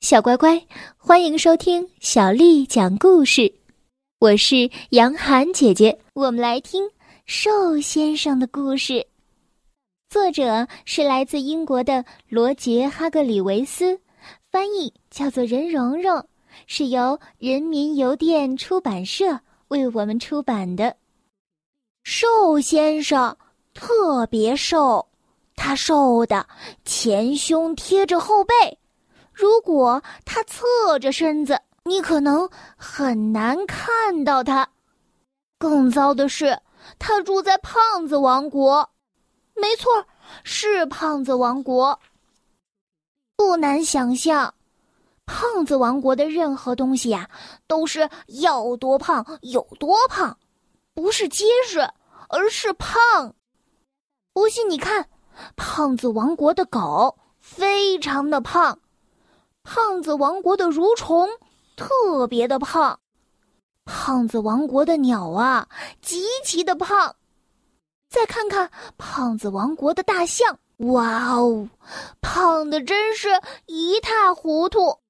小乖乖，欢迎收听小丽讲故事。我是杨涵姐姐，我们来听瘦先生的故事。作者是来自英国的罗杰·哈格里维斯，翻译叫做任蓉蓉，是由人民邮电出版社为我们出版的。瘦先生特别瘦，他瘦的前胸贴着后背。如果他侧着身子，你可能很难看到他。更糟的是，他住在胖子王国。没错，是胖子王国。不难想象，胖子王国的任何东西呀，都是要多胖有多胖，不是结实，而是胖。不信你看，胖子王国的狗非常的胖。胖子王国的蠕虫特别的胖，胖子王国的鸟啊极其的胖，再看看胖子王国的大象，哇哦，胖的真是一塌糊涂。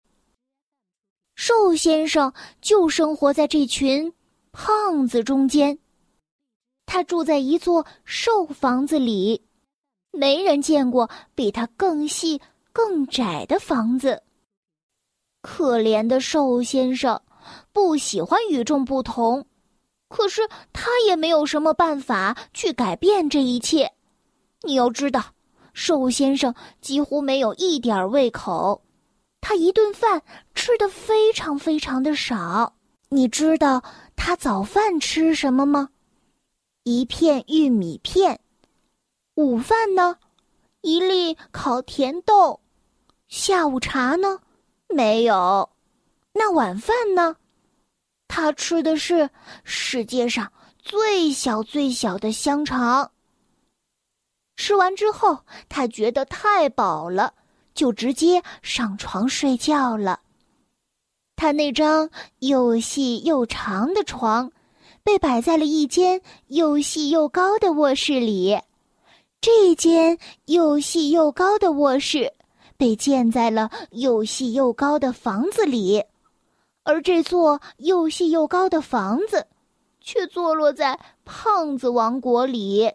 瘦先生就生活在这群胖子中间，他住在一座瘦房子里，没人见过比他更细、更窄的房子。可怜的瘦先生，不喜欢与众不同，可是他也没有什么办法去改变这一切。你要知道，瘦先生几乎没有一点胃口，他一顿饭吃的非常非常的少。你知道他早饭吃什么吗？一片玉米片。午饭呢？一粒烤甜豆。下午茶呢？没有，那晚饭呢？他吃的是世界上最小最小的香肠。吃完之后，他觉得太饱了，就直接上床睡觉了。他那张又细又长的床，被摆在了一间又细又高的卧室里。这间又细又高的卧室。被建在了又细又高的房子里，而这座又细又高的房子，却坐落在胖子王国里。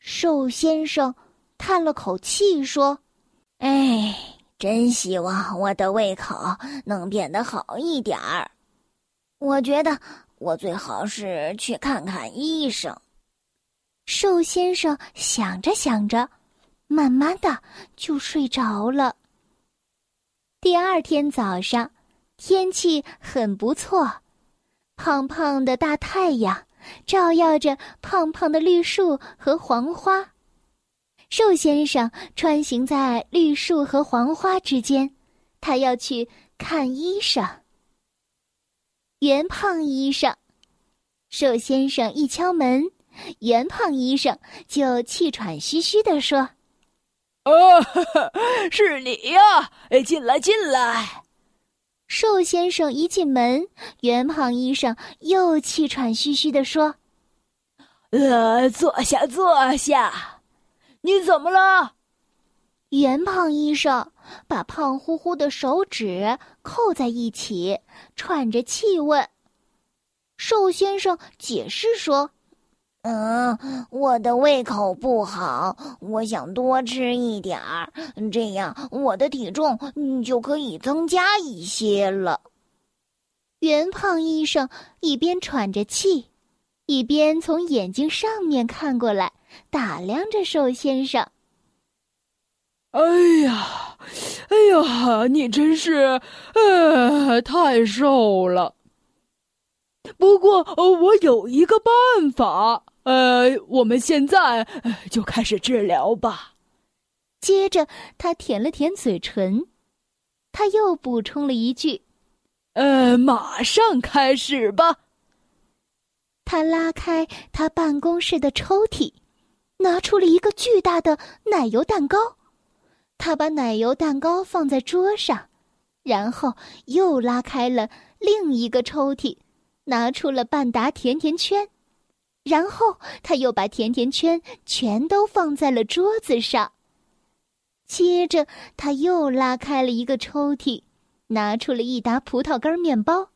瘦先生叹了口气说：“哎，真希望我的胃口能变得好一点儿。我觉得我最好是去看看医生。”瘦先生想着想着。慢慢的就睡着了。第二天早上，天气很不错，胖胖的大太阳照耀着胖胖的绿树和黄花。瘦先生穿行在绿树和黄花之间，他要去看医生。圆胖医生，瘦先生一敲门，圆胖医生就气喘吁吁地说。啊，是你呀！哎，进来，进来。瘦先生一进门，圆胖医生又气喘吁吁地说：“呃，坐下，坐下。你怎么了？”圆胖医生把胖乎乎的手指扣在一起，喘着气问。瘦先生解释说。嗯，我的胃口不好，我想多吃一点儿，这样我的体重就可以增加一些了。圆胖医生一边喘着气，一边从眼睛上面看过来，打量着瘦先生。哎呀，哎呀，你真是，呃，太瘦了。不过，我有一个办法。呃，我们现在就开始治疗吧。接着，他舔了舔嘴唇，他又补充了一句：“呃，马上开始吧。”他拉开他办公室的抽屉，拿出了一个巨大的奶油蛋糕。他把奶油蛋糕放在桌上，然后又拉开了另一个抽屉，拿出了半打甜甜圈。然后他又把甜甜圈全都放在了桌子上。接着，他又拉开了一个抽屉，拿出了一沓葡萄干面包。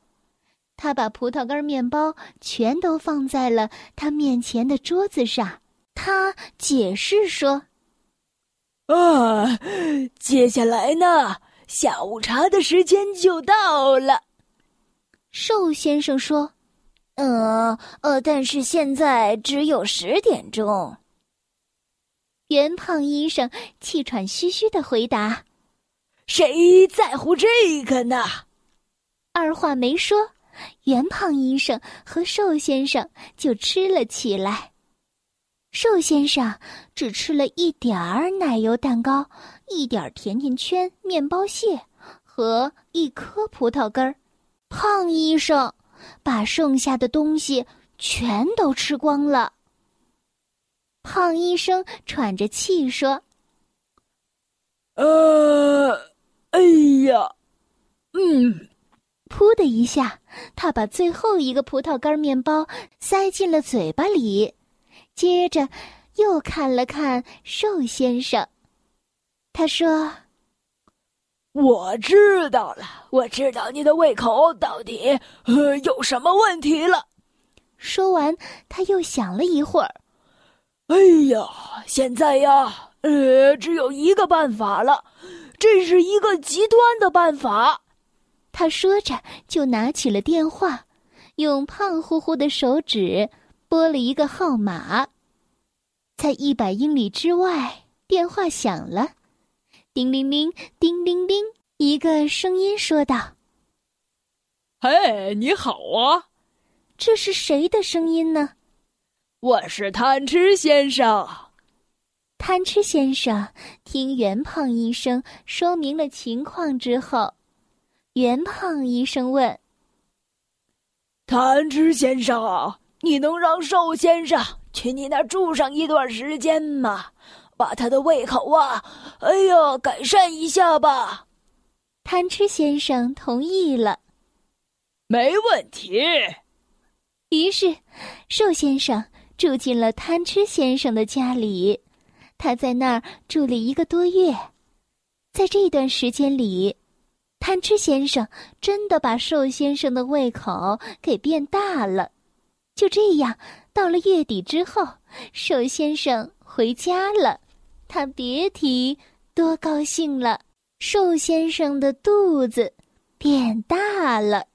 他把葡萄干面包全都放在了他面前的桌子上。他解释说：“啊，接下来呢，下午茶的时间就到了。”瘦先生说：“呃呃，但是现在只有十点钟。”圆胖医生气喘吁吁的回答：“谁在乎这个呢？”二话没说，圆胖医生和瘦先生就吃了起来。瘦先生只吃了一点儿奶油蛋糕、一点儿甜甜圈、面包屑和一颗葡萄干儿。胖医生把剩下的东西全都吃光了。胖医生喘着气说：“呃，哎呀，嗯。”噗的一下，他把最后一个葡萄干面包塞进了嘴巴里，接着又看了看瘦先生。他说：“我知道了，我知道你的胃口到底呃有什么问题了。”说完，他又想了一会儿。哎呀，现在呀，呃，只有一个办法了，这是一个极端的办法。他说着，就拿起了电话，用胖乎乎的手指拨了一个号码。在一百英里之外，电话响了，叮铃铃，叮铃铃，一个声音说道：“嘿，你好啊，这是谁的声音呢？”“我是贪吃先生。”贪吃先生听圆胖医生说明了情况之后。圆胖医生问：“贪吃先生，你能让瘦先生去你那住上一段时间吗？把他的胃口啊，哎呀，改善一下吧。”贪吃先生同意了，没问题。于是，瘦先生住进了贪吃先生的家里，他在那儿住了一个多月，在这段时间里。贪吃先生真的把瘦先生的胃口给变大了。就这样，到了月底之后，瘦先生回家了，他别提多高兴了。瘦先生的肚子变大了。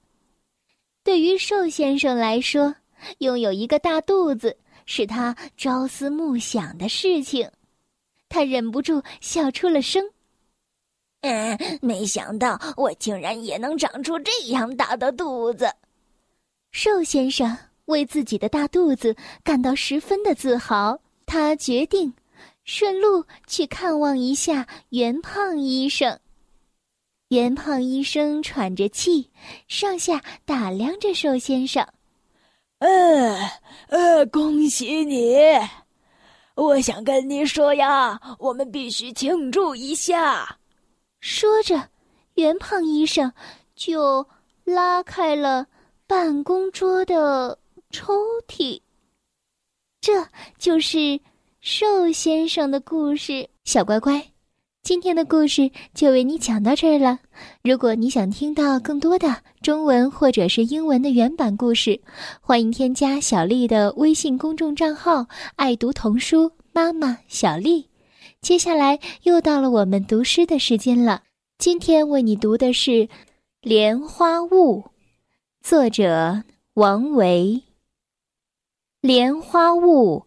对于瘦先生来说，拥有一个大肚子是他朝思暮想的事情，他忍不住笑出了声。嗯，没想到我竟然也能长出这样大的肚子。瘦先生为自己的大肚子感到十分的自豪，他决定顺路去看望一下袁胖医生。袁胖医生喘着气，上下打量着瘦先生。呃，呃，恭喜你！我想跟你说呀，我们必须庆祝一下。说着，袁胖医生就拉开了办公桌的抽屉。这就是瘦先生的故事。小乖乖，今天的故事就为你讲到这儿了。如果你想听到更多的中文或者是英文的原版故事，欢迎添加小丽的微信公众账号“爱读童书妈妈小丽”。接下来又到了我们读诗的时间了。今天为你读的是《莲花坞》，作者王维。莲花坞，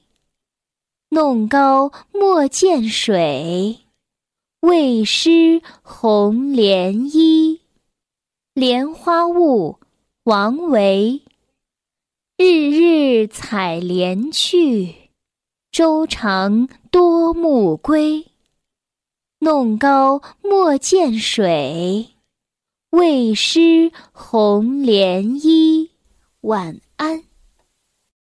弄篙莫溅水，畏湿红莲衣。莲花坞，王维。日日采莲去，洲长多暮归。弄篙莫溅水。未湿红莲衣。晚安。